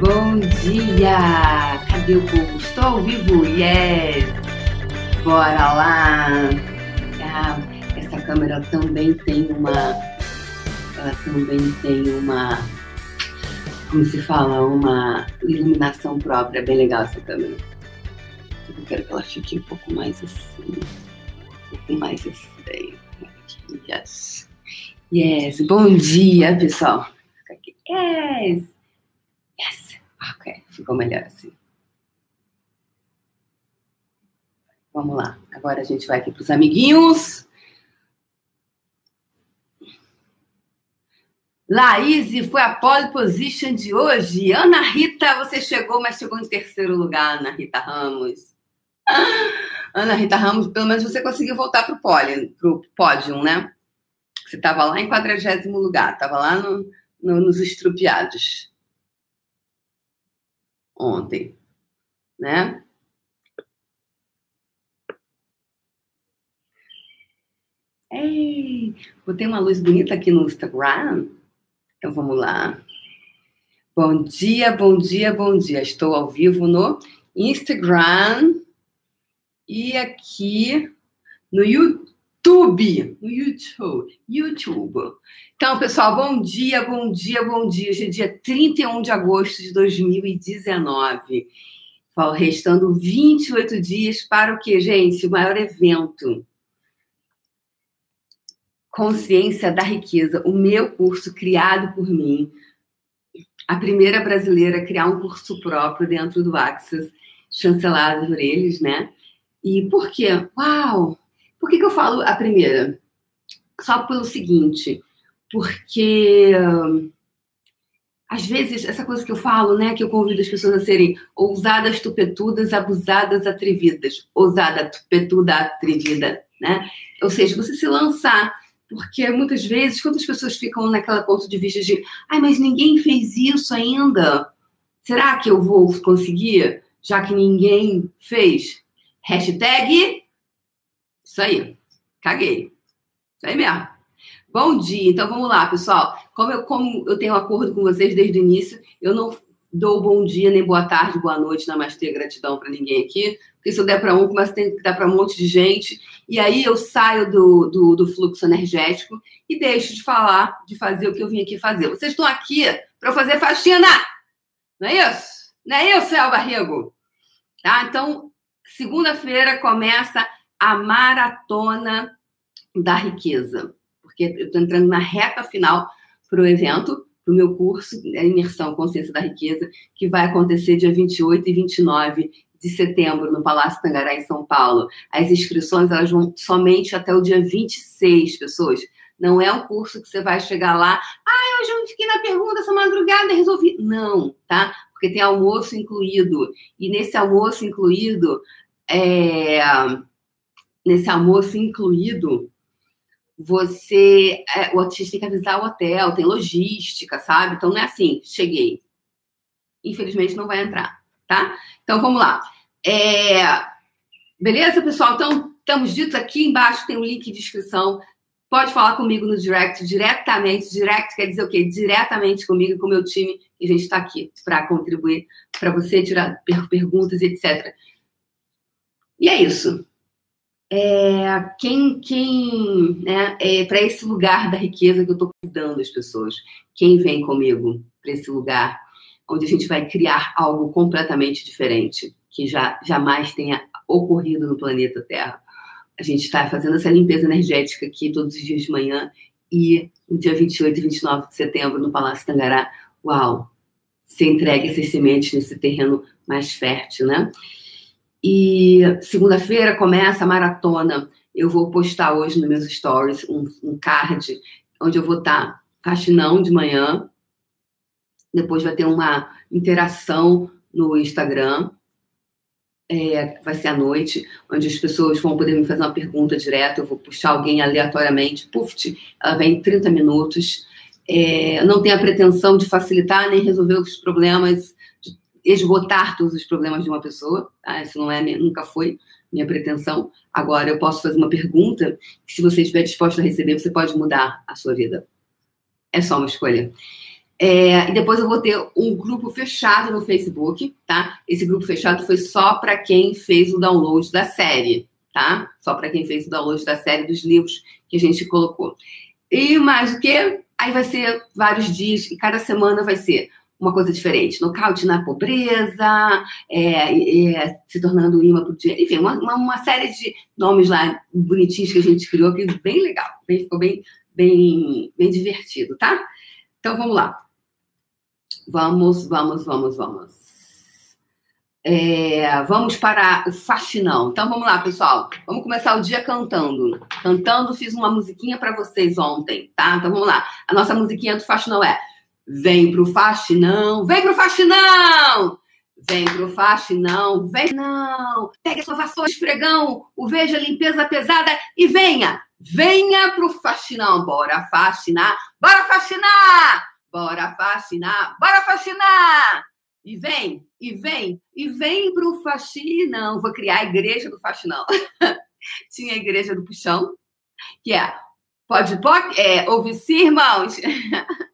Bom dia! Cadê o povo? Estou ao vivo? Yes! Bora lá! Ah, essa câmera também tem uma. Ela também tem uma. Como se fala? Uma iluminação própria. Bem legal essa câmera. Eu quero que ela fique um pouco mais assim. Um pouco mais assim. Yes! Yes! Bom dia, pessoal! Yes! Ok, ficou melhor assim. Vamos lá. Agora a gente vai aqui para os amiguinhos. Laís foi a pole position de hoje. Ana Rita, você chegou, mas chegou em terceiro lugar, Ana Rita Ramos. Ana Rita Ramos, pelo menos você conseguiu voltar para o pódio, né? Você estava lá em quadragésimo lugar, estava lá no, no, nos estrupiados ontem, né? Ei, botei uma luz bonita aqui no Instagram. Então vamos lá. Bom dia, bom dia, bom dia. Estou ao vivo no Instagram e aqui no YouTube. YouTube, no YouTube, YouTube. Então, pessoal, bom dia, bom dia, bom dia. Hoje é dia 31 de agosto de 2019. Restando 28 dias para o que, gente? O maior evento. Consciência da Riqueza, o meu curso criado por mim. A primeira brasileira a criar um curso próprio dentro do Axis, chancelado por eles, né? E por quê? Uau! Por que, que eu falo a primeira? Só pelo seguinte, porque às vezes essa coisa que eu falo, né, que eu convido as pessoas a serem ousadas, tupetudas, abusadas, atrevidas, ousada, tupetuda, atrevida, né? Ou seja, você se lançar, porque muitas vezes quantas pessoas ficam naquela ponto de vista de, ai, mas ninguém fez isso ainda. Será que eu vou conseguir, já que ninguém fez? Hashtag isso aí. Caguei. Isso aí mesmo. Bom dia. Então vamos lá, pessoal. Como eu, como eu tenho um acordo com vocês desde o início, eu não dou bom dia, nem boa tarde, boa noite, namastê, gratidão para ninguém aqui. Porque se eu der para um, começa a ter que dar para um monte de gente. E aí eu saio do, do, do, fluxo energético e deixo de falar, de fazer o que eu vim aqui fazer. Vocês estão aqui para fazer faxina! Não é isso? Não é isso, El Barrigo? Tá? Então, segunda-feira começa a maratona da riqueza, porque eu estou entrando na reta final para o evento, para o meu curso, a Imersão Consciência da Riqueza, que vai acontecer dia 28 e 29 de setembro no Palácio Tangará, em São Paulo. As inscrições elas vão somente até o dia 26, pessoas. Não é um curso que você vai chegar lá, ah, hoje eu fiquei na pergunta essa madrugada e resolvi. Não, tá? Porque tem almoço incluído. E nesse almoço incluído, é, nesse almoço incluído, você. É, o artista tem que avisar o hotel, tem logística, sabe? Então não é assim, cheguei. Infelizmente não vai entrar, tá? Então vamos lá. É, beleza, pessoal? Então, estamos ditos aqui embaixo, tem o um link de inscrição. Pode falar comigo no direct, diretamente. Direct quer dizer o quê? Diretamente comigo com o meu time. E a gente está aqui para contribuir, para você tirar perguntas, etc. E é isso é, quem, quem né, é para esse lugar da riqueza que eu estou cuidando as pessoas, quem vem comigo para esse lugar onde a gente vai criar algo completamente diferente, que já jamais tenha ocorrido no planeta Terra. A gente está fazendo essa limpeza energética aqui todos os dias de manhã e no dia 28 e 29 de setembro no Palácio Tangará, uau, se entregue essas sementes nesse terreno mais fértil, né? E segunda-feira começa a maratona. Eu vou postar hoje nos meus stories um, um card onde eu vou estar faxinão de manhã. Depois vai ter uma interação no Instagram. É, vai ser à noite, onde as pessoas vão poder me fazer uma pergunta direta. Eu vou puxar alguém aleatoriamente. Puf, ela vem em 30 minutos. É, não tenho a pretensão de facilitar nem resolver os problemas esgotar todos os problemas de uma pessoa, tá? Isso não é, nunca foi minha pretensão. Agora, eu posso fazer uma pergunta que, se você estiver disposto a receber, você pode mudar a sua vida. É só uma escolha. É, e depois eu vou ter um grupo fechado no Facebook, tá? Esse grupo fechado foi só para quem fez o download da série, tá? Só para quem fez o download da série dos livros que a gente colocou. E mais o que? Aí vai ser vários dias e cada semana vai ser uma coisa diferente. Nocaute na pobreza, é, é, se tornando imã para o dinheiro. Enfim, uma, uma, uma, série de nomes lá bonitinhos que a gente criou, que bem legal. Bem, ficou bem, bem, bem divertido, tá? Então, vamos lá. Vamos, vamos, vamos, vamos. É, vamos para o faxinão. Então vamos lá, pessoal. Vamos começar o dia cantando. Cantando, fiz uma musiquinha para vocês ontem, tá? Então vamos lá. A nossa musiquinha do faxinão é Vem pro faxinão, vem pro faxinão! Vem pro faxinão, vem não! Pegue a sua vassoura, esfregão, o veja limpeza pesada e venha! Venha pro faxinão, bora faxinar, bora faxinar! Bora faxinar, bora faxinar! E vem, e vem, e vem pro faxinão. Vou criar a igreja do faxinão. Tinha a igreja do puxão, que é pode, pode, é, ouve-se, irmãos.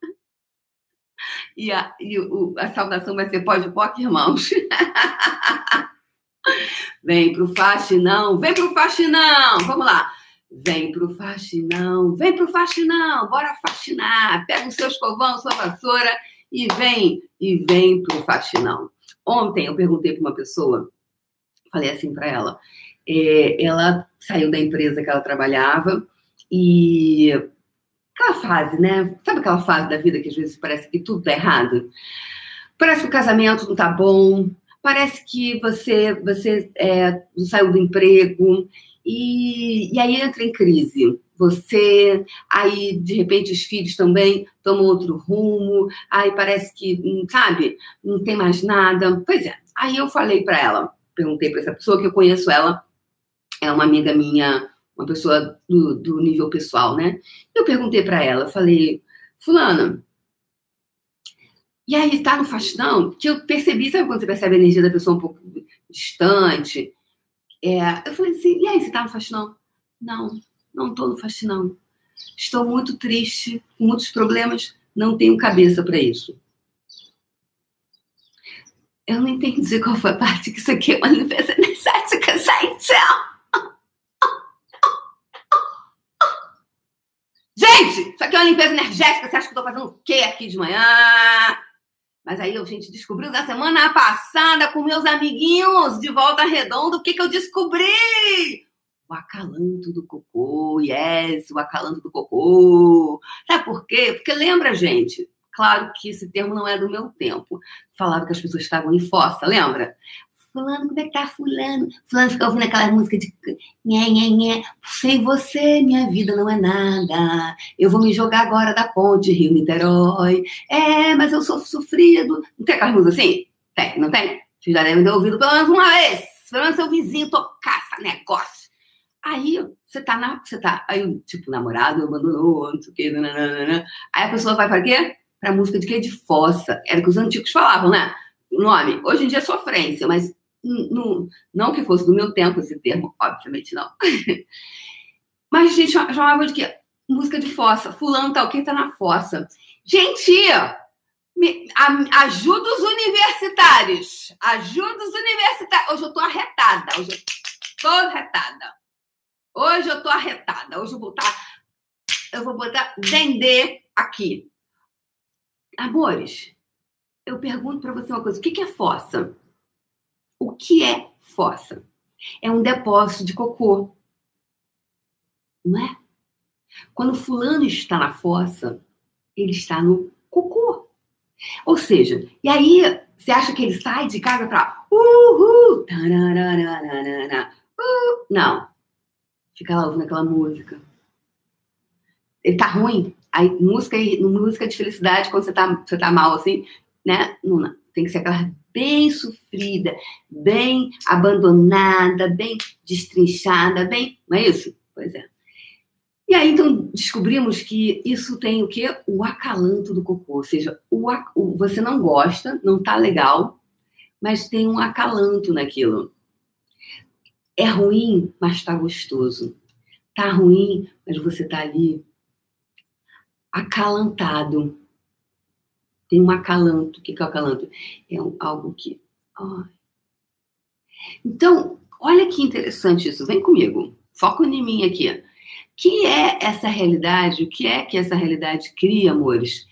E a, e o, a saudação vai ser poc, irmãos. vem pro faxinão, vem pro faxinão. Vamos lá. Vem pro faxinão, vem pro faxinão, bora faxinar. Pega o seu escovão, sua vassoura e vem, e vem pro faxinão. Ontem eu perguntei para uma pessoa, falei assim para ela, é, ela saiu da empresa que ela trabalhava e aquela fase, né? Sabe aquela fase da vida que às vezes parece que tudo tá errado? Parece que o casamento não tá bom, parece que você você é, saiu do emprego e, e aí entra em crise. Você, aí de repente os filhos também tomam outro rumo, aí parece que, hum, sabe, não tem mais nada. Pois é. Aí eu falei para ela, perguntei para essa pessoa que eu conheço ela, é uma amiga minha uma pessoa do, do nível pessoal, né? Eu perguntei para ela, falei, fulana, e aí tá no faxinão? Que eu percebi, sabe quando você percebe a energia da pessoa um pouco distante? É, eu falei assim, e aí, você tá no faxinão? Não, não tô no faxinão. Estou muito triste, com muitos problemas, não tenho cabeça para isso. Eu não entendi qual foi a parte que isso aqui é uma limpeza energética, gente. Gente, isso aqui é uma limpeza energética. Você acha que eu tô fazendo o quê aqui de manhã? Mas aí a gente descobriu da semana passada com meus amiguinhos de volta redonda o que, que eu descobri? O acalanto do cocô, yes, o acalanto do cocô. Sabe por quê? Porque lembra, gente, claro que esse termo não é do meu tempo. Falava que as pessoas estavam em fossa, lembra? Fulano, como é que tá fulano? Fulano fica ouvindo aquela música de nhé, nhé, nhé. Sem você, minha vida não é nada. Eu vou me jogar agora da ponte Rio-Niterói. É, mas eu sou sofrido. Não tem aquela música assim? Tem, não tem? Vocês já devem ter ouvido pelo menos uma vez. Pelo menos seu vizinho tocar esse negócio. Aí você tá na. Você tá. Aí, tipo, namorado abandonou, não sei o quê. Nananana. Aí a pessoa vai para quê? Pra música de quê? De fossa. Era o que os antigos falavam, né? Nome. Hoje em dia é sofrência, mas não, não que fosse do meu tempo esse termo, obviamente não. Mas a gente chamava de quê? Música de fossa. Fulano tá o que tá na fossa. Gente, me, a, ajuda os universitários. Ajuda os universitários. Hoje eu tô arretada. Hoje eu tô arretada. Hoje eu tô arretada. Hoje eu vou botar. Eu vou botar Dendê aqui. Amores, eu pergunto para você uma coisa: o que, que é fossa? O que é fossa? É um depósito de cocô. Não é? Quando fulano está na fossa, ele está no cocô. Ou seja, e aí você acha que ele sai de casa para uhul, uh, não. Fica lá ouvindo aquela música. Ele tá ruim. Música, música de felicidade, quando você tá, você tá mal assim, né? Não, não. Tem que ser aquela bem sofrida, bem abandonada, bem destrinchada, bem. Não é isso? Pois é. E aí, então, descobrimos que isso tem o quê? O acalanto do cocô. Ou seja, o, o, você não gosta, não tá legal, mas tem um acalanto naquilo. É ruim, mas tá gostoso. Tá ruim, mas você tá ali acalantado. Tem um acalanto. O que é o acalanto? É um, algo que. Então, olha que interessante isso. Vem comigo. Foco em mim aqui. Que é essa realidade? O que é que essa realidade cria, amores?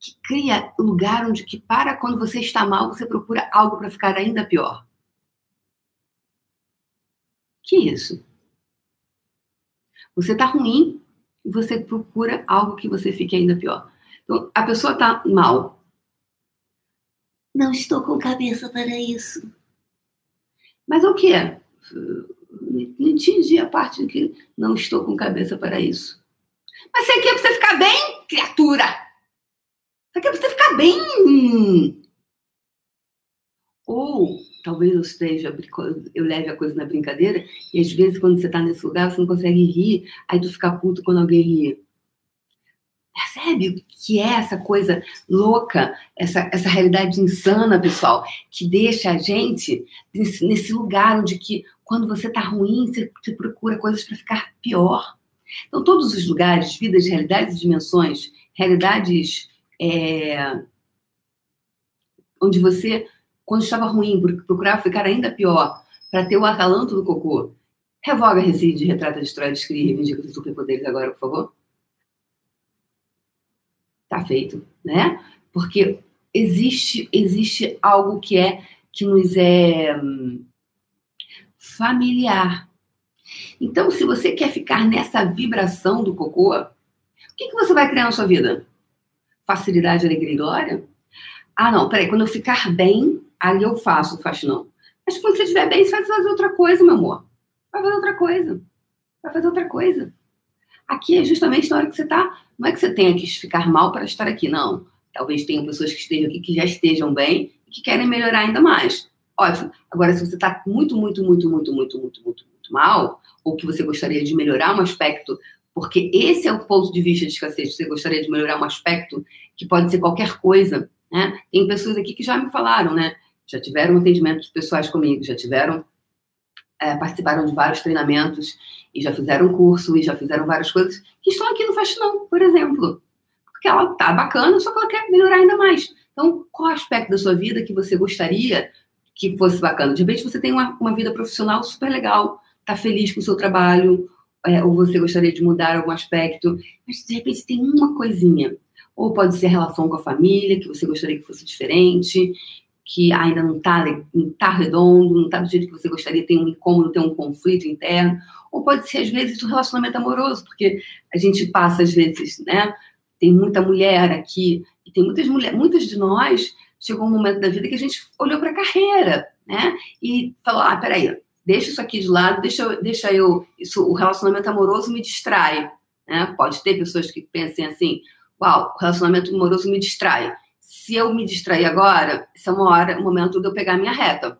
Que cria lugar onde que para quando você está mal, você procura algo para ficar ainda pior. Que isso? Você está ruim e você procura algo que você fique ainda pior. Então, a pessoa está mal. Não estou com cabeça para isso. Mas o que? Não entendi a parte de que não estou com cabeça para isso. Mas você quer você ficar bem, criatura? Você quer você ficar bem? Ou talvez eu esteja, eu leve a coisa na brincadeira, e às vezes quando você está nesse lugar, você não consegue rir, aí tu fica puto quando alguém ri. Percebe o que é essa coisa louca, essa, essa realidade insana, pessoal, que deixa a gente nesse, nesse lugar onde que quando você está ruim, você, você procura coisas para ficar pior. Então, todos os lugares, vidas, realidades e dimensões, realidades é, onde você quando estava ruim, procurava ficar ainda pior, para ter o acalanto do cocô. Revoga, reside, retrata, destrói, descreve, reivindica os superpoderes agora, por favor. Tá feito, né? Porque existe existe algo que é que nos é familiar. Então, se você quer ficar nessa vibração do cocô, o que, que você vai criar na sua vida? Facilidade, alegria e glória? Ah, não, peraí, quando eu ficar bem, aí eu faço o faxinão. Mas quando você estiver bem, você vai fazer outra coisa, meu amor. Vai fazer outra coisa. Vai fazer outra coisa. Aqui é justamente na hora que você está. Não é que você tenha que ficar mal para estar aqui, não. Talvez tenha pessoas que estejam aqui que já estejam bem e que querem melhorar ainda mais. Ótimo. Agora, se você está muito, muito, muito, muito, muito, muito, muito, muito mal, ou que você gostaria de melhorar um aspecto, porque esse é o ponto de vista de escassez, você gostaria de melhorar um aspecto que pode ser qualquer coisa, né? Tem pessoas aqui que já me falaram, né? já tiveram atendimentos pessoais comigo, já tiveram, é, participaram de vários treinamentos e já fizeram curso e já fizeram várias coisas que estão aqui no Faxinão, por exemplo. Porque ela tá bacana, só que ela quer melhorar ainda mais. Então, qual aspecto da sua vida que você gostaria que fosse bacana? De repente você tem uma, uma vida profissional super legal, tá feliz com o seu trabalho, é, ou você gostaria de mudar algum aspecto, mas de repente tem uma coisinha. Ou pode ser a relação com a família, que você gostaria que fosse diferente, que ainda não está tá redondo, não está do jeito que você gostaria, tem um incômodo, tem um conflito interno, ou pode ser, às vezes, o relacionamento amoroso, porque a gente passa, às vezes, né? Tem muita mulher aqui, e tem muitas mulheres, muitas de nós, chegou um momento da vida que a gente olhou para a carreira, né? E falou: ah, peraí, deixa isso aqui de lado, deixa, deixa eu. Isso, o relacionamento amoroso me distrai. Né? Pode ter pessoas que pensem assim: uau, o relacionamento amoroso me distrai se eu me distrair agora, isso é uma hora, um momento de eu pegar minha reta.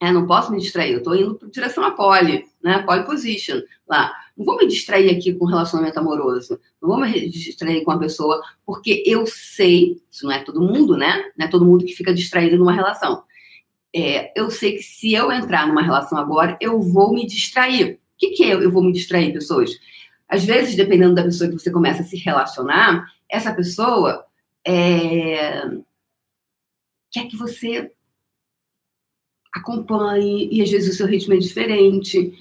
É, não posso me distrair, eu estou indo em direção a pole, né? Pole position lá. Não vou me distrair aqui com relacionamento amoroso. Não vou me distrair com a pessoa, porque eu sei, isso não é todo mundo, né? Não é todo mundo que fica distraído numa relação. É, eu sei que se eu entrar numa relação agora, eu vou me distrair. O que, que é eu vou me distrair, pessoas? Às vezes, dependendo da pessoa que você começa a se relacionar, essa pessoa é, quer que você acompanhe e às vezes o seu ritmo é diferente.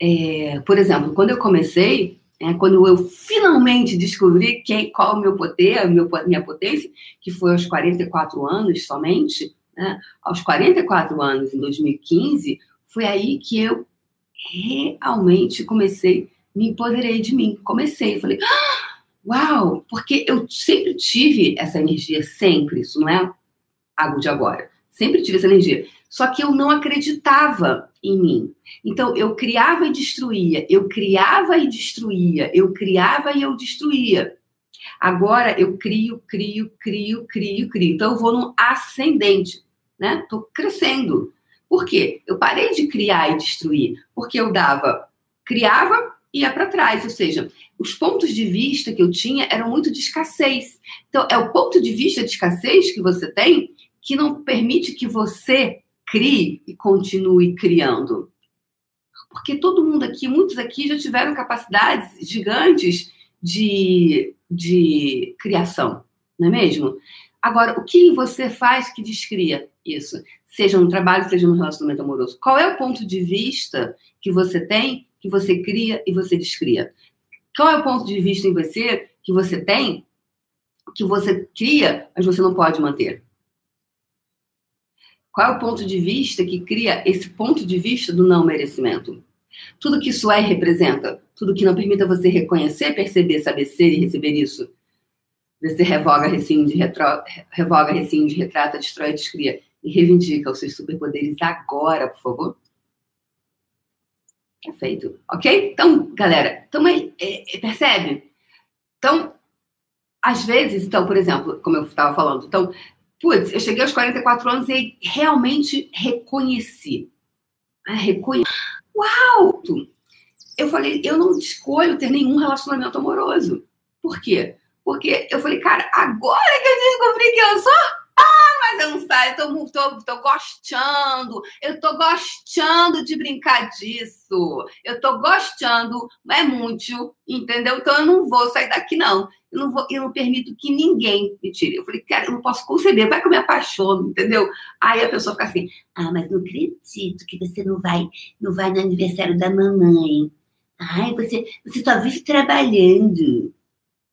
É, por exemplo, quando eu comecei, é, quando eu finalmente descobri quem, qual o meu poder, meu, minha potência, que foi aos 44 anos somente, né, aos 44 anos, em 2015, foi aí que eu realmente comecei, me empoderei de mim. Comecei, falei, ah, Uau! Porque eu sempre tive essa energia, sempre. Isso não é algo de agora. Sempre tive essa energia. Só que eu não acreditava em mim. Então, eu criava e destruía. Eu criava e destruía. Eu criava e eu destruía. Agora, eu crio, crio, crio, crio, crio. Então, eu vou no ascendente. Né? Estou crescendo. Por quê? Eu parei de criar e destruir. Porque eu dava, criava ia para trás. Ou seja, os pontos de vista que eu tinha eram muito de escassez. Então, é o ponto de vista de escassez que você tem que não permite que você crie e continue criando. Porque todo mundo aqui, muitos aqui já tiveram capacidades gigantes de, de criação, não é mesmo? Agora, o que você faz que descria isso? Seja no trabalho, seja no relacionamento amoroso. Qual é o ponto de vista que você tem, que você cria e você descria? Qual é o ponto de vista em você que você tem, que você cria, mas você não pode manter? Qual é o ponto de vista que cria esse ponto de vista do não merecimento? Tudo que isso é e representa, tudo que não permita você reconhecer, perceber, saber ser e receber isso. Você revoga, rescinde, retro... revoga, rescinde, retrata, destrói, descria e reivindica os seus superpoderes agora, por favor. É feito, ok? Então, galera, então, é, é, percebe? Então, às vezes, então, por exemplo, como eu estava falando, então, putz, eu cheguei aos 44 anos e realmente reconheci. Né? Reconheci. Uau! Eu falei, eu não escolho ter nenhum relacionamento amoroso. Por quê? Porque eu falei, cara, agora que eu descobri que eu sou, não sei, eu tô, tô, tô gostando, eu tô gostando de brincar disso, eu tô gostando, é muito, entendeu? Então eu não vou sair daqui, não. Eu não, vou, eu não permito que ninguém me tire. Eu falei, cara, eu não posso conceber, vai que eu me apaixono, entendeu? Aí a pessoa fica assim, ah, mas não acredito que você não vai, não vai no aniversário da mamãe. Ai, você, você só vive trabalhando.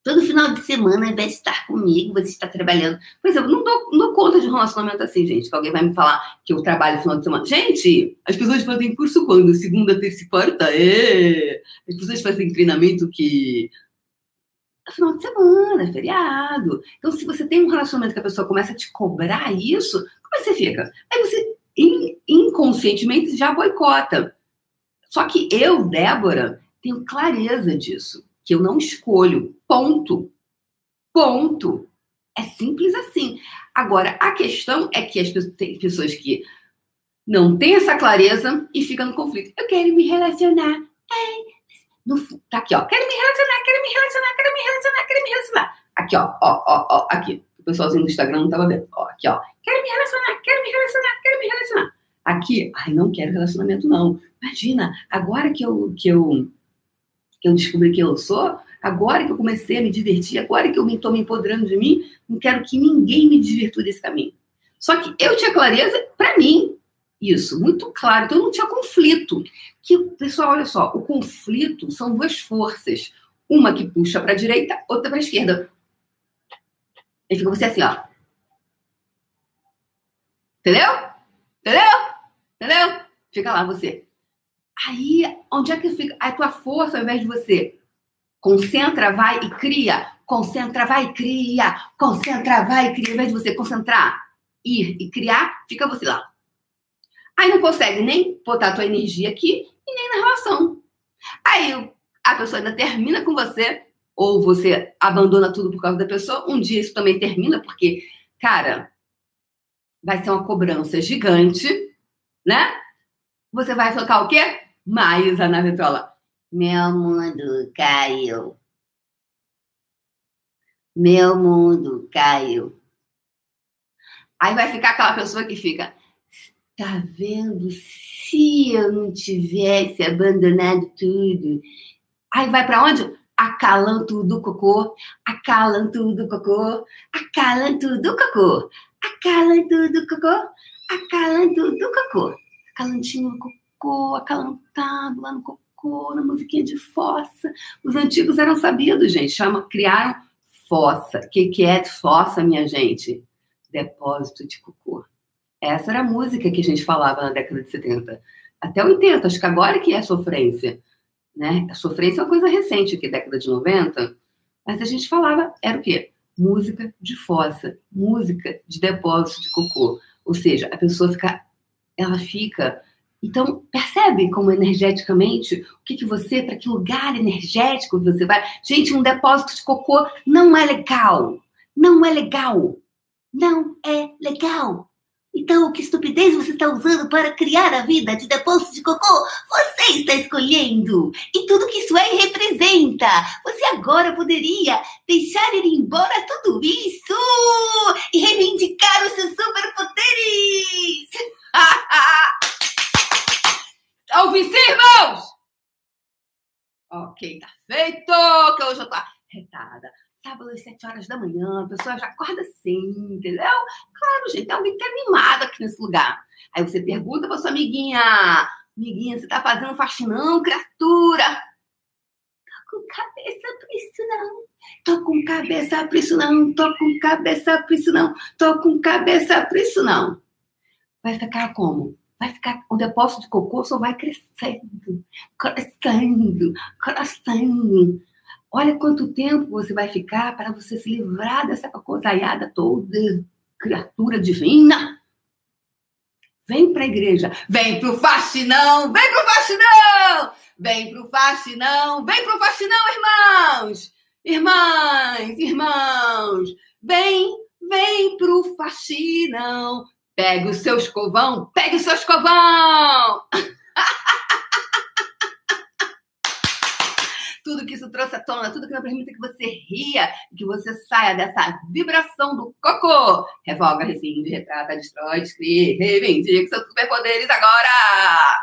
Todo final de semana, ao invés de estar comigo, você está trabalhando. Por exemplo, não dou, não dou conta de um relacionamento assim, gente. Que alguém vai me falar que eu trabalho no final de semana. Gente, as pessoas fazem curso quando? Segunda, terça e quarta? É. As pessoas fazem treinamento que. É final de semana, é feriado. Então, se você tem um relacionamento que a pessoa começa a te cobrar isso, como é que você fica? Aí você inconscientemente já boicota. Só que eu, Débora, tenho clareza disso que eu não escolho. Ponto. Ponto. É simples assim. Agora, a questão é que as pessoas, que não têm essa clareza e ficam no conflito. Eu quero me relacionar. No, tá aqui, ó. Quero me relacionar, quero me relacionar, quero me relacionar, quero me relacionar. Aqui, ó, ó, ó, ó, aqui. O pessoalzinho do Instagram não tava vendo. Ó, aqui, ó. Quero me relacionar, quero me relacionar, quero me relacionar. Aqui, ai, não quero relacionamento, não. Imagina, agora que eu, que eu que eu descobri que eu sou, agora que eu comecei a me divertir, agora que eu estou me, empoderando de mim, não quero que ninguém me desvirtue desse caminho. Só que eu tinha clareza para mim, isso, muito claro. Então não tinha conflito. Que, pessoal, olha só, o conflito são duas forças. Uma que puxa para a direita, outra para a esquerda. E fica você assim, ó. Entendeu? Entendeu? Entendeu? Fica lá você. Aí, onde é que fica a tua força ao invés de você concentra, vai e cria, concentra, vai e cria, concentra, vai e cria, ao invés de você concentrar, ir e criar, fica você lá. Aí não consegue nem botar a tua energia aqui e nem na relação. Aí a pessoa ainda termina com você, ou você abandona tudo por causa da pessoa. Um dia isso também termina, porque, cara, vai ser uma cobrança gigante, né? Você vai tocar o quê? Maísa na vitrola. Meu mundo caiu. Meu mundo caiu. Aí vai ficar aquela pessoa que fica, tá vendo? Se eu não tivesse abandonado tudo. Aí vai para onde? Acalanto do cocô, acalanto do cocô, acalanto do cocô, acalanto do cocô, acalanto do cocô, acalantinho do cocô cocô, acalantado lá no cocô, na musiquinha de fossa. Os antigos eram sabidos, gente. Chama, criaram fossa. O que, que é fossa, minha gente? Depósito de cocô. Essa era a música que a gente falava na década de 70. Até 80, acho que agora que é sofrência. Né? A sofrência é uma coisa recente, é década de 90. Mas a gente falava, era o quê? Música de fossa, música de depósito de cocô. Ou seja, a pessoa fica, ela fica então, percebe como energeticamente, o que, que você, para que lugar energético você vai. Gente, um depósito de cocô não é legal. Não é legal. Não é legal. Então, que estupidez você está usando para criar a vida de depósito de cocô? Você está escolhendo. E tudo que isso é representa. Você agora poderia deixar ir embora tudo isso e reivindicar os seus superpoderes. Ouvi sim, irmãos? Ok, tá feito, que hoje eu tô retada. sábado às sete horas da manhã, a pessoa já acorda assim, entendeu? Claro, gente, tem alguém que tá animado aqui nesse lugar. Aí você pergunta pra sua amiguinha, amiguinha, você tá fazendo faxinão, criatura? Tô com cabeça pra isso não. Tô com cabeça pra isso não. Tô com cabeça pra isso não. Tô com cabeça pra isso não. Vai ficar como? Vai ficar, o depósito de cocô só vai crescendo, crescendo, crescendo. Olha quanto tempo você vai ficar para você se livrar dessa cocôzaiada toda, criatura divina. Vem para a igreja, vem para o faxinão, vem para o faxinão, vem para o faxinão, vem para o faxinão, irmãos, irmãs, irmãos, vem, vem para o faxinão, pega o seu escovão, pega o seu escovão. tudo que isso trouxe à tona, tudo que não permita que você ria, que você saia dessa vibração do cocô. Revoga, rescinde, retrata, destrói, descreve, reivindica seus superpoderes agora!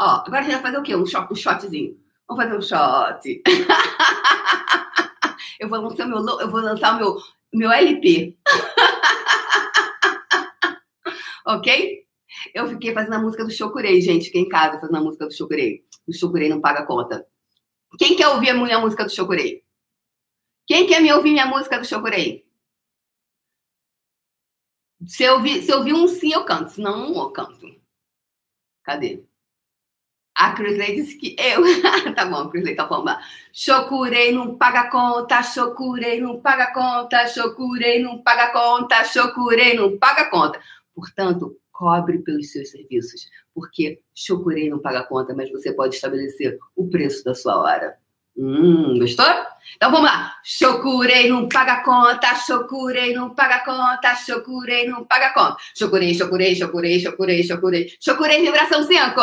Ó, agora a gente vai fazer o quê? Um, shot, um shotzinho. Vamos fazer um shot. eu vou lançar meu, eu vou lançar o meu, meu LP. ok? Eu fiquei fazendo a música do Chocurei, gente. Fiquei em casa fazendo a música do Chocurei. O Chocurei não paga conta. Quem quer ouvir a minha música do Chocurei? Quem quer me ouvir minha música do Chocurei? Se eu ouvir, se eu ouvir um sim, eu canto. Se não, eu canto. Cadê? A Crisley disse que eu. tá bom, Crisley tá falando. Chocurei, não paga conta. Chocurei, não paga conta. Chocurei, não paga conta. Chocurei, não paga conta. Portanto, cobre pelos seus serviços, porque Chocurei não paga conta, mas você pode estabelecer o preço da sua hora. Hum, gostou? Então vamos lá. Chocurei não paga conta, chocurei não paga conta, chocurei não paga conta. Chocurei, chocurei, chocurei, chocurei, chocurei. Chocurei, vibração 5.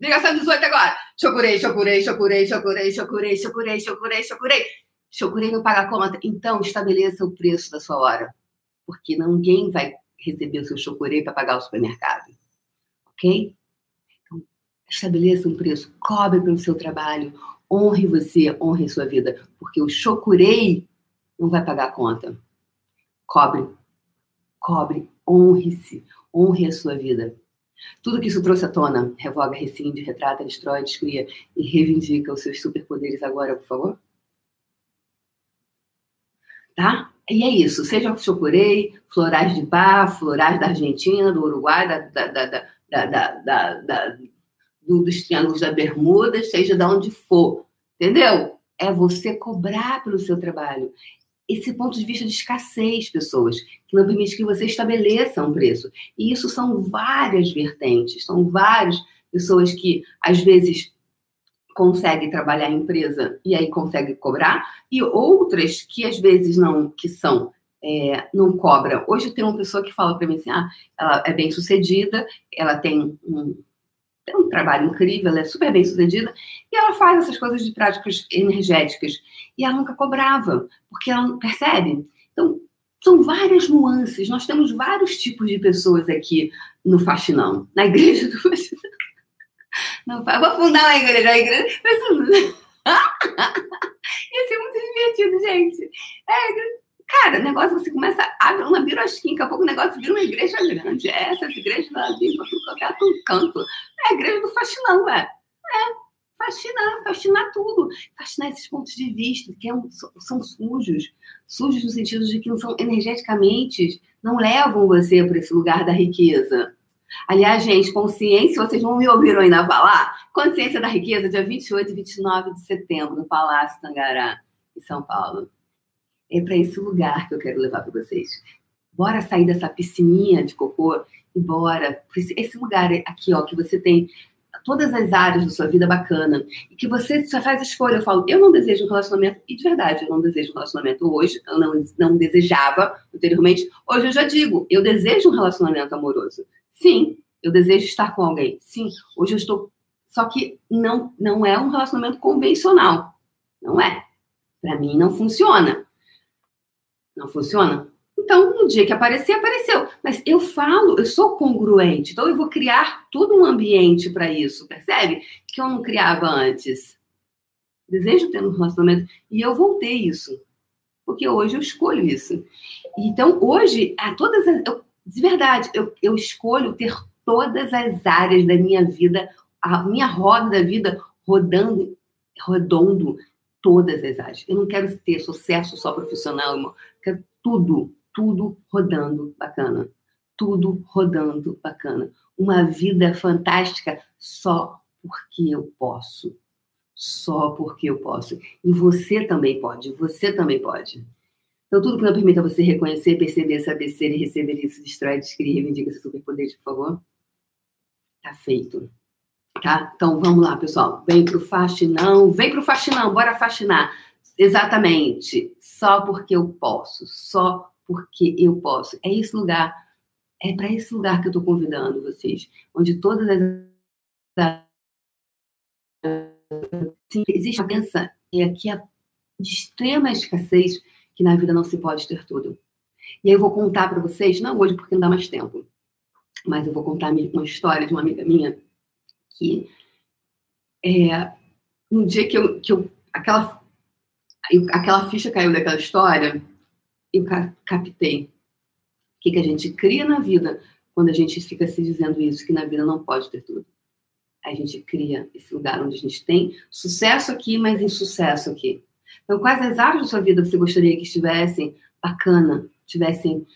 Vibração 18 agora. Chocurei, chocurei, chocurei, chocurei, chocurei, chocurei, chocurei, chocurei. Chocurei não paga conta. Então estabeleça o preço da sua hora. Porque ninguém vai receber o seu chocorei para pagar o supermercado. Ok? Então, estabeleça um preço, cobre pelo seu trabalho, honre você, honre sua vida, porque o chocurei não vai pagar a conta. Cobre, cobre, honre-se, honre a sua vida. Tudo que isso trouxe à tona, revoga, rescinde, retrata, destrói, descria e reivindica os seus superpoderes agora, por favor. Tá? E é isso, seja chocurei, florais de bar, florais da Argentina, do Uruguai, da, da, da, da do, dos triângulos da Bermuda, seja de onde for, entendeu? É você cobrar pelo seu trabalho. Esse ponto de vista de escassez, pessoas, que não permite que você estabeleça um preço. E isso são várias vertentes, são várias pessoas que, às vezes, consegue trabalhar em empresa e aí consegue cobrar, e outras que às vezes não, que são, é, não cobram. Hoje tem uma pessoa que fala para mim assim, ah, ela é bem sucedida, ela tem um, tem um trabalho incrível, ela é super bem sucedida, e ela faz essas coisas de práticas energéticas, e ela nunca cobrava, porque ela percebe. Então, são várias nuances, nós temos vários tipos de pessoas aqui no Faxinão, na igreja do Faxinão. Não, eu vou fundar uma igreja. A igreja... Ia ser muito divertido, gente. É, cara, o negócio você começa, abre uma birosquinha, daqui a pouco o negócio vira uma igreja grande. É, essas igrejas lá de qualquer canto. É a igreja do faxinão, é. É, fascinar, fascinar tudo. Fascinar esses pontos de vista, que é um, são sujos. Sujos no sentido de que não são energeticamente, não levam você para esse lugar da riqueza. Aliás, gente, consciência, vocês não me ouviram ainda falar? Consciência da Riqueza, dia 28 e 29 de setembro, no Palácio Tangará, em São Paulo. É para esse lugar que eu quero levar para vocês. Bora sair dessa piscininha de cocô e bora. Esse lugar aqui, ó, que você tem todas as áreas da sua vida bacana e que você só faz a escolha. Eu falo, eu não desejo um relacionamento, e de verdade, eu não desejo um relacionamento hoje, eu não, não desejava anteriormente. Hoje eu já digo, eu desejo um relacionamento amoroso. Sim, eu desejo estar com alguém. Sim, hoje eu estou. Só que não, não é um relacionamento convencional. Não é. Para mim não funciona. Não funciona? Então, no dia que aparecer, apareceu. Mas eu falo, eu sou congruente. Então, eu vou criar todo um ambiente para isso, percebe? Que eu não criava antes. desejo ter um relacionamento e eu vou ter isso. Porque hoje eu escolho isso. Então, hoje, a todas as, eu, de verdade, eu, eu escolho ter todas as áreas da minha vida, a minha roda da vida rodando, redondo todas as áreas. Eu não quero ter sucesso só profissional, irmão. Eu quero tudo, tudo rodando bacana. Tudo rodando bacana. Uma vida fantástica só porque eu posso. Só porque eu posso. E você também pode. Você também pode. Então, tudo que não permita você reconhecer, perceber, saber ser e receber isso, destrói, descreve, reivindica seus superpoderes, por favor. Tá feito. Tá? Então, vamos lá, pessoal. Vem pro faxinão. Vem pro faxinão. Bora faxinar. Exatamente. Só porque eu posso. Só porque eu posso. É esse lugar. É para esse lugar que eu estou convidando vocês. Onde todas as existe uma pensa é que é de extrema escassez que na vida não se pode ter tudo. E aí eu vou contar para vocês, não hoje porque não dá mais tempo, mas eu vou contar uma história de uma amiga minha que é, um dia que eu, que eu aquela aquela ficha caiu daquela história, eu captei o que, que a gente cria na vida quando a gente fica se dizendo isso, que na vida não pode ter tudo a gente cria esse lugar onde a gente tem sucesso aqui, mas insucesso aqui. Então, quais as áreas da sua vida você gostaria que estivessem bacana, estivessem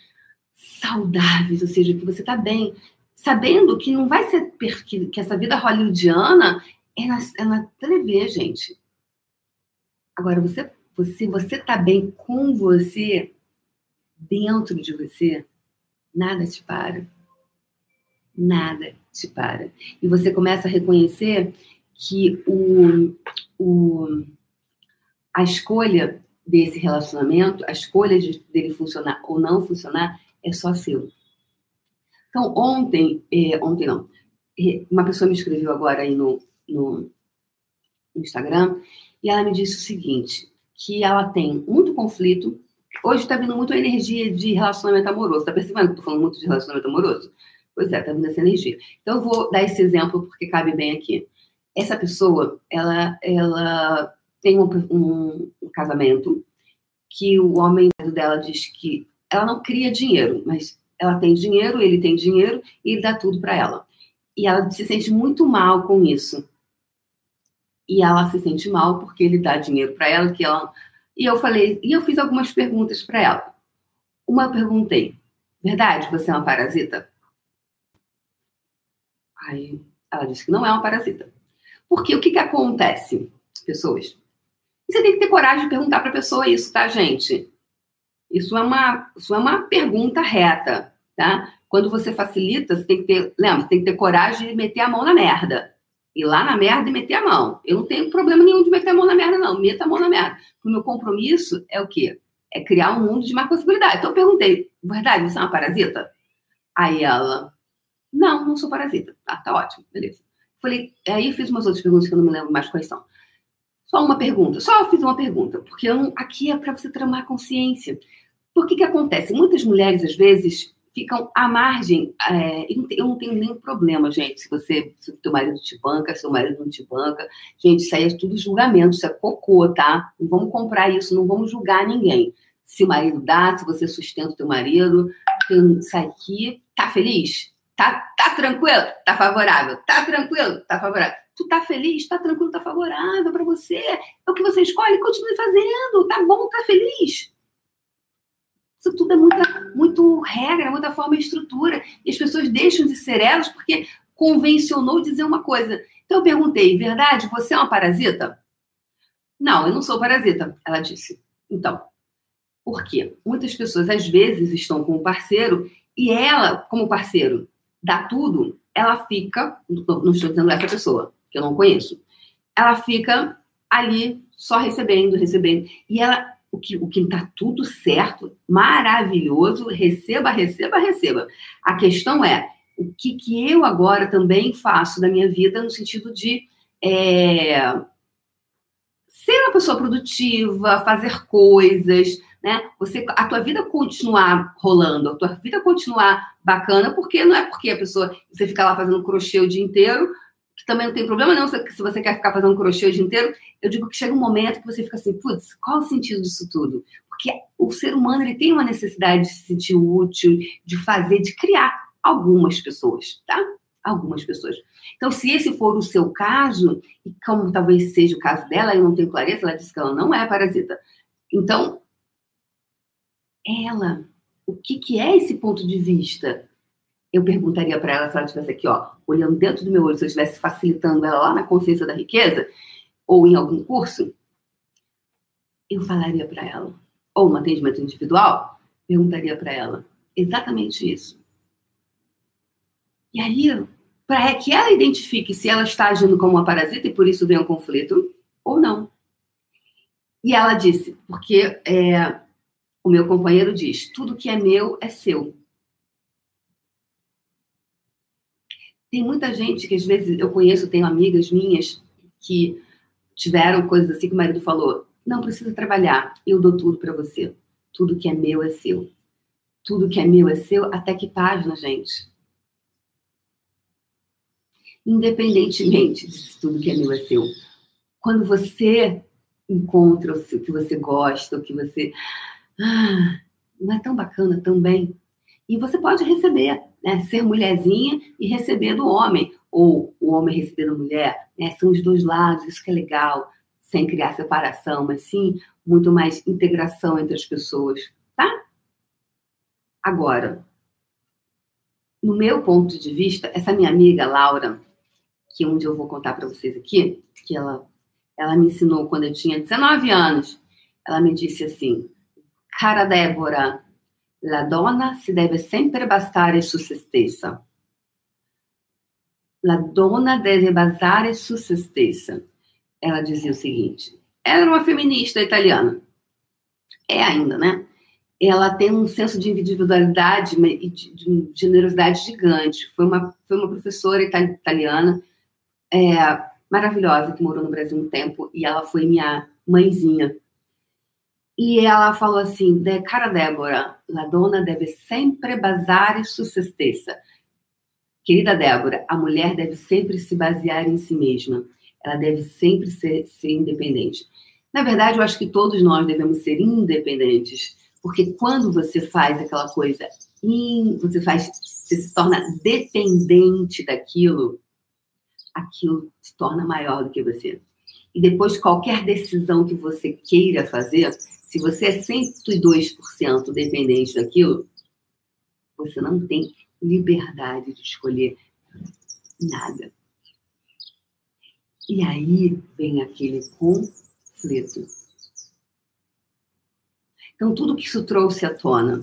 saudáveis, ou seja, que você está bem, sabendo que não vai ser que, que essa vida hollywoodiana é na, é na TV, gente. Agora, você, você, você está bem com você, dentro de você, nada te para. Nada te para. E você começa a reconhecer que o, o, a escolha desse relacionamento, a escolha de, dele funcionar ou não funcionar, é só seu. Então, ontem, é, ontem não, é, uma pessoa me escreveu agora aí no, no, Instagram e ela me disse o seguinte, que ela tem muito conflito, hoje está vindo muito a energia de relacionamento amoroso, tá percebendo que tô falando muito de relacionamento amoroso? Pois é, tá vindo essa energia. Então, eu vou dar esse exemplo porque cabe bem aqui. Essa pessoa, ela, ela tem um, um, um casamento que o homem dela diz que ela não cria dinheiro, mas ela tem dinheiro, ele tem dinheiro e ele dá tudo para ela. E ela se sente muito mal com isso. E ela se sente mal porque ele dá dinheiro para ela, que ela e eu falei, e eu fiz algumas perguntas para ela. Uma eu perguntei: "Verdade, você é uma parasita?" Aí ela disse que não é uma parasita. Porque o que, que acontece, pessoas? Você tem que ter coragem de perguntar para a pessoa isso, tá, gente? Isso é uma, isso é uma pergunta reta, tá? Quando você facilita, você tem que ter, lembra, tem que ter coragem de meter a mão na merda. Ir lá na merda e meter a mão. Eu não tenho problema nenhum de meter a mão na merda, não. Meta a mão na merda. O meu compromisso é o quê? É criar um mundo de mais possibilidade. Então eu perguntei, verdade, você é uma parasita? Aí ela, não, não sou parasita. Ah, tá ótimo, beleza. Falei, aí fiz umas outras perguntas que eu não me lembro mais quais são. Só uma pergunta, só fiz uma pergunta, porque aqui é para você tramar consciência. Por que que acontece? Muitas mulheres, às vezes, ficam à margem. É, eu não tenho nenhum problema, gente, se você, se teu marido te banca, seu marido não te banca. Gente, isso aí é tudo julgamento, isso é cocô, tá? Não vamos comprar isso, não vamos julgar ninguém. Se o marido dá, se você sustenta o teu marido, isso aqui, tá feliz? Tá, tá tranquilo? Tá favorável. Tá tranquilo? Tá favorável. Tu tá feliz? Tá tranquilo? Tá favorável para você? É o que você escolhe? Continue fazendo. Tá bom? Tá feliz? Isso tudo é muita, muito regra, muita forma e estrutura. E as pessoas deixam de ser elas porque convencionou dizer uma coisa. Então eu perguntei, verdade, você é uma parasita? Não, eu não sou parasita, ela disse. Então, por quê? Muitas pessoas às vezes estão com um parceiro e ela, como parceiro, dá tudo, ela fica, não estou dizendo essa pessoa, que eu não conheço, ela fica ali só recebendo, recebendo. E ela, o que o que está tudo certo, maravilhoso, receba, receba, receba. A questão é o que, que eu agora também faço da minha vida no sentido de é, ser uma pessoa produtiva, fazer coisas, né? Você, a tua vida continuar rolando, a tua vida continuar bacana, porque não é porque a pessoa, você fica lá fazendo crochê o dia inteiro, que também não tem problema não se você quer ficar fazendo crochê o dia inteiro. Eu digo que chega um momento que você fica assim, putz, qual o sentido disso tudo? Porque o ser humano ele tem uma necessidade de se sentir útil, de fazer, de criar algumas pessoas, tá? Algumas pessoas. Então, se esse for o seu caso, e como talvez seja o caso dela, eu não tenho clareza, ela disse que ela não é parasita. Então, ela, o que, que é esse ponto de vista? Eu perguntaria para ela se ela estivesse aqui, ó, olhando dentro do meu olho, se eu estivesse facilitando ela lá na consciência da riqueza, ou em algum curso, eu falaria para ela, ou no atendimento individual, perguntaria para ela exatamente isso. E aí, para que ela identifique se ela está agindo como uma parasita e por isso vem um conflito ou não. E ela disse, porque é, o meu companheiro diz: tudo que é meu é seu. Tem muita gente que às vezes eu conheço, tenho amigas minhas que tiveram coisas assim que o marido falou: não precisa trabalhar, eu dou tudo para você. Tudo que é meu é seu. Tudo que é meu é seu, até que página, gente? Independentemente disso tudo que é meu é seu. Quando você encontra o que você gosta, o que você ah, não é tão bacana também. E você pode receber, né? Ser mulherzinha e receber do homem, ou o homem receber da mulher, né? São os dois lados, isso que é legal, sem criar separação, mas sim muito mais integração entre as pessoas, tá? Agora, no meu ponto de vista, essa minha amiga Laura, que um eu vou contar para vocês aqui, que ela, ela me ensinou quando eu tinha 19 anos, ela me disse assim: Cara Débora, la donna si deve sempre basare su se stessa. La donna deve basare su se stessa. Ela dizia o seguinte: ela era uma feminista italiana. É ainda, né? Ela tem um senso de individualidade e de, de generosidade gigante. Foi uma, foi uma professora italiana é, maravilhosa que morou no Brasil um tempo e ela foi minha mãezinha e ela falou assim: de cara Débora, a dona deve sempre basar su cesteza. Querida Débora, a mulher deve sempre se basear em si mesma. Ela deve sempre ser, ser independente. Na verdade, eu acho que todos nós devemos ser independentes, porque quando você faz aquela coisa, você faz, você se torna dependente daquilo, aquilo se torna maior do que você. E depois, qualquer decisão que você queira fazer, se você é 102% dependente daquilo, você não tem liberdade de escolher nada. E aí vem aquele conflito. Então, tudo que isso trouxe à tona,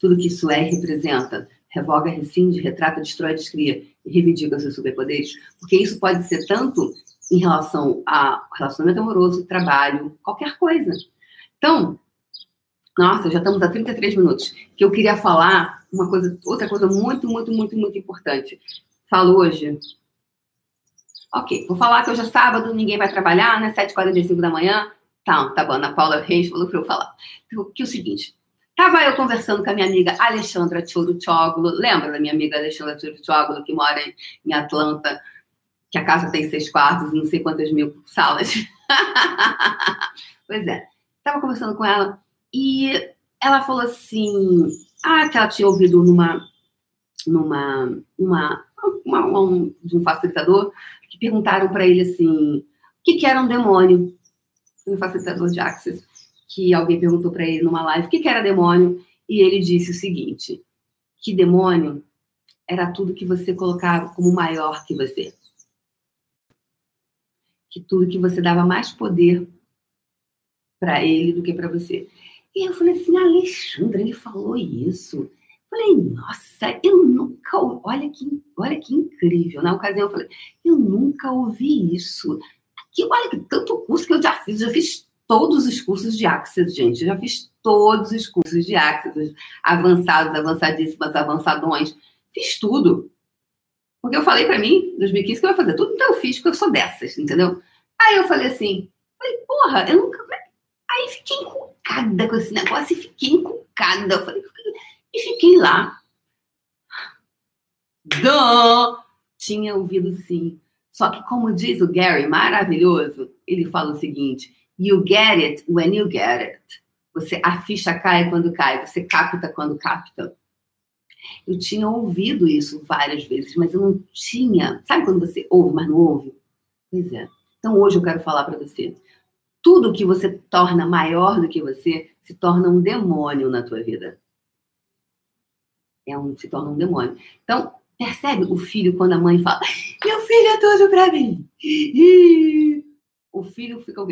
tudo que isso é representa, revoga, rescinde, retrata, destrói, descria e reivindica seus superpoderes, porque isso pode ser tanto em relação a relacionamento amoroso, trabalho, qualquer coisa. Então, nossa, já estamos a 33 minutos. Que eu queria falar uma coisa, outra coisa muito, muito, muito, muito importante. Falo hoje. Ok, vou falar que hoje é sábado, ninguém vai trabalhar, né? 7h45 da manhã. Tá, tá bom. Ana Paula Reis falou para eu falar. Que é o seguinte. Tava eu conversando com a minha amiga Alexandra Choruchoglu. Lembra da minha amiga Alexandra Choruchoglu, que mora em Atlanta, que a casa tem seis quartos e não sei quantas mil salas? pois é. Tava conversando com ela e ela falou assim, ah, que ela tinha ouvido numa, numa, uma, uma um, de um facilitador que perguntaram para ele assim, o que, que era um demônio? Um facilitador de Access, que alguém perguntou para ele numa live o que, que era demônio e ele disse o seguinte, que demônio era tudo que você colocava como maior que você. Que tudo que você dava mais poder para ele do que para você. E eu falei assim, Alexandre, ele falou isso. Falei, nossa, eu nunca olha que olha que incrível. Na ocasião eu falei, eu nunca ouvi isso. Aqui, olha que tanto curso que eu já fiz, já fiz todos os cursos de Access, gente. já fiz todos os cursos de Access, avançados, avançadíssimas, avançadões. Fiz tudo. Porque eu falei para mim, em 2015, que eu ia fazer tudo, então eu fiz, porque eu sou dessas, entendeu? Aí eu falei assim, falei, porra, eu nunca. Aí fiquei encucada com esse negócio e fiquei encucada. Eu falei, e fiquei lá. Dã! Tinha ouvido sim. Só que, como diz o Gary, maravilhoso, ele fala o seguinte: You get it when you get it. Você, a ficha cai quando cai, você capta quando capta. Eu tinha ouvido isso várias vezes, mas eu não tinha. Sabe quando você ouve, mas não ouve? Pois é. Então hoje eu quero falar para você. Tudo que você torna maior do que você se torna um demônio na tua vida. É um, se torna um demônio. Então, percebe o filho quando a mãe fala: Meu filho é tudo para mim. O filho fica o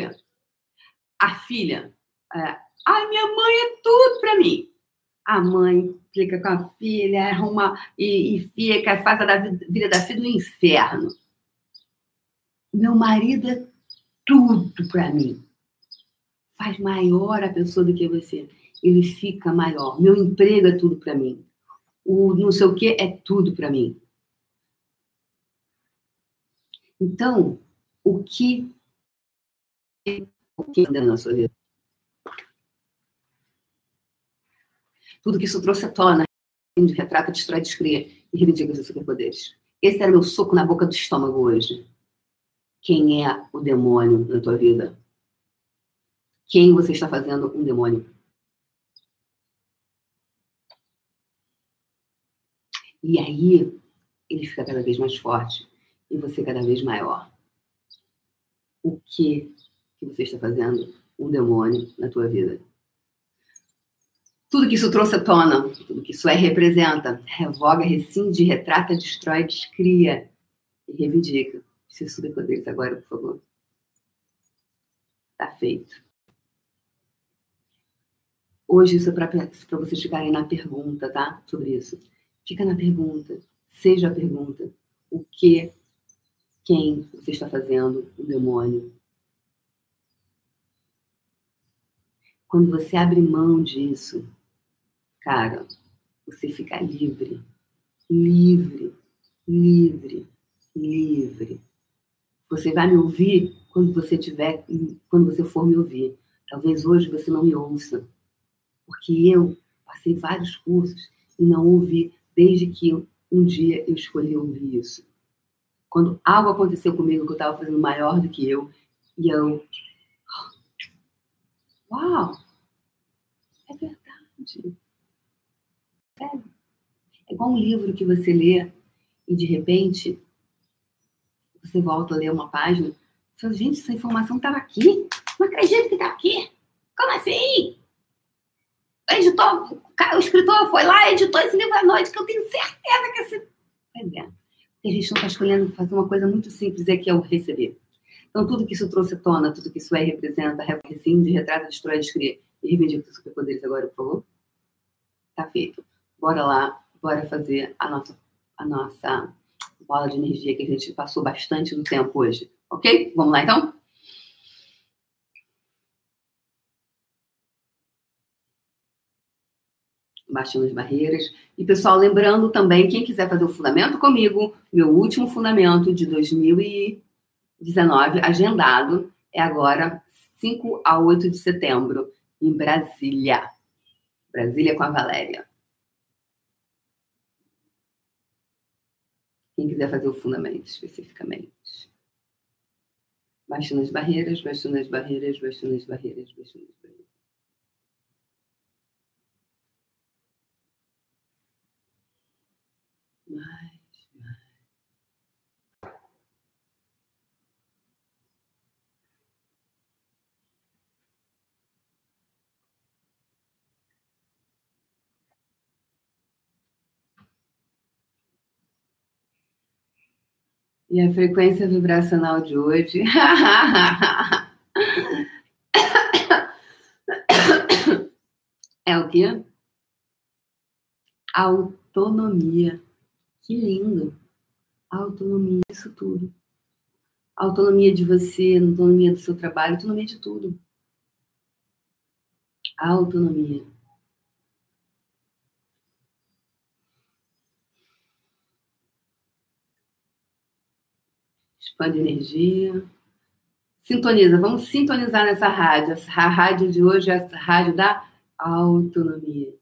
A filha, é, ai, minha mãe é tudo para mim a mãe fica com a filha, arruma e, e fica, faz a vida da filha do inferno. Meu marido é tudo para mim. Faz maior a pessoa do que você. Ele fica maior. Meu emprego é tudo para mim. O não sei o que é tudo para mim. Então, o que anda na sua vida? Tudo que isso trouxe à tona, retrata, destrói, descria e reivindica seus superpoderes. Esse era meu soco na boca do estômago hoje. Quem é o demônio na tua vida? Quem você está fazendo um demônio? E aí, ele fica cada vez mais forte e você cada vez maior. O que, que você está fazendo um demônio na tua vida? Tudo que isso trouxe à tona, tudo que isso é representa, revoga, rescinde, retrata, destrói, descria e reivindica. Seus superpoderes agora, por favor. Tá feito. Hoje isso é para vocês ficarem na pergunta, tá? Sobre isso. Fica na pergunta. Seja a pergunta. O que, quem você está fazendo um demônio? Quando você abre mão disso, cara, você fica livre, livre, livre, livre. Você vai me ouvir quando você tiver, quando você for me ouvir. Talvez hoje você não me ouça, porque eu passei vários cursos e não ouvi desde que um dia eu escolhi ouvir isso. Quando algo aconteceu comigo que eu estava fazendo maior do que eu, e eu. Uau! É verdade. É igual um livro que você lê e de repente você volta a ler uma página. Você fala, gente, essa informação estava aqui. Não acredito que estava aqui. Como assim? Editor, o, escritor foi lá editou esse livro à noite, que eu tenho certeza que esse. Pois é. Porque a gente não está escolhendo fazer uma coisa muito simples, é que é o receber. Então, tudo que isso trouxe à tona, tudo que isso é representa, rescinde, retrata, destrói, descreve e reivindica os superpoderes agora, por favor. Tá feito bora lá, bora fazer a nossa, a nossa bola de energia que a gente passou bastante do tempo hoje. Ok? Vamos lá então? As barreiras. E, pessoal, lembrando também, quem quiser fazer o fundamento comigo, meu último fundamento de 2019, agendado, é agora 5 a 8 de setembro, em Brasília. Brasília com a Valéria. Quem quiser fazer o fundamento especificamente. Baixando as barreiras, baixando as barreiras, baixando as barreiras, baixando as barreiras. Mais. E a frequência vibracional de hoje. é o quê? Autonomia. Que lindo. Autonomia, isso tudo. Autonomia de você, autonomia do seu trabalho, autonomia de tudo. Autonomia. Expande energia. Sintoniza, vamos sintonizar nessa rádio. A rádio de hoje é a rádio da autonomia.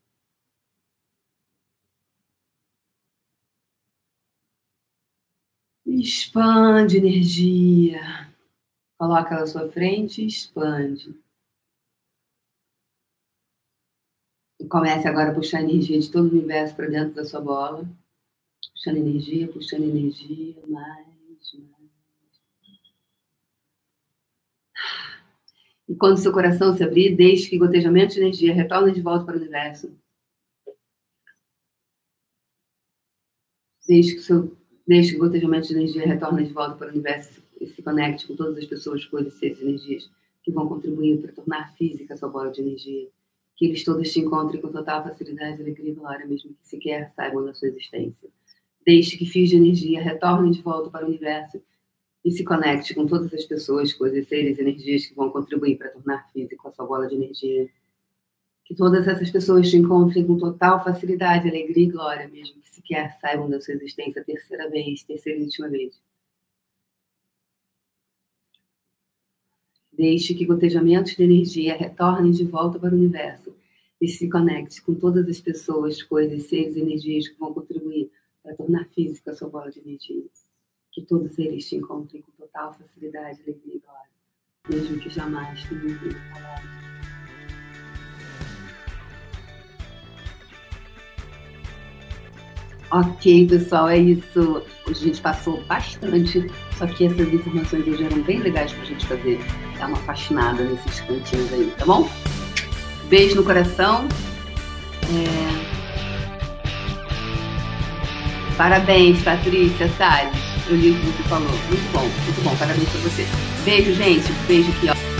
Expande energia. Coloca ela à sua frente e expande. E comece agora a puxar a energia de todo o universo para dentro da sua bola. Puxando energia, puxando energia, mais. E quando seu coração se abrir, deixe que gotejamento de energia retorne de volta para o universo. Deixe que seu Deixe que o gotejamento de energia retorne de volta para o universo e se conecte com todas as pessoas, coisas, seres e energias que vão contribuir para tornar física a sua bola de energia. Que eles todos te encontrem com total facilidade, alegria e glória, mesmo que sequer saibam da sua existência. Deixe que fios de energia retornem de volta para o universo e se conecte com todas as pessoas, coisas, seres energias que vão contribuir para tornar física a sua bola de energia. Que todas essas pessoas te encontrem com total facilidade, alegria e glória, mesmo que sequer saibam da sua existência terceira vez, terceira e última vez. Deixe que gotejamentos de energia retornem de volta para o universo e se conecte com todas as pessoas, coisas, seres energias que vão contribuir para tornar física a sua bola de energia. Que todos eles te encontrem com total facilidade, e glória, mesmo que jamais tenham ouvido falar. Ok, pessoal, é isso. A gente passou bastante, só que essas informações hoje eram bem legais para a gente fazer. Dar uma fascinada nesses cantinhos aí, tá bom? Beijo no coração. É... Parabéns, Patrícia Salles. Eu li o que você falou. Muito bom, muito bom. Parabéns para você. Beijo, gente. Beijo aqui, ó.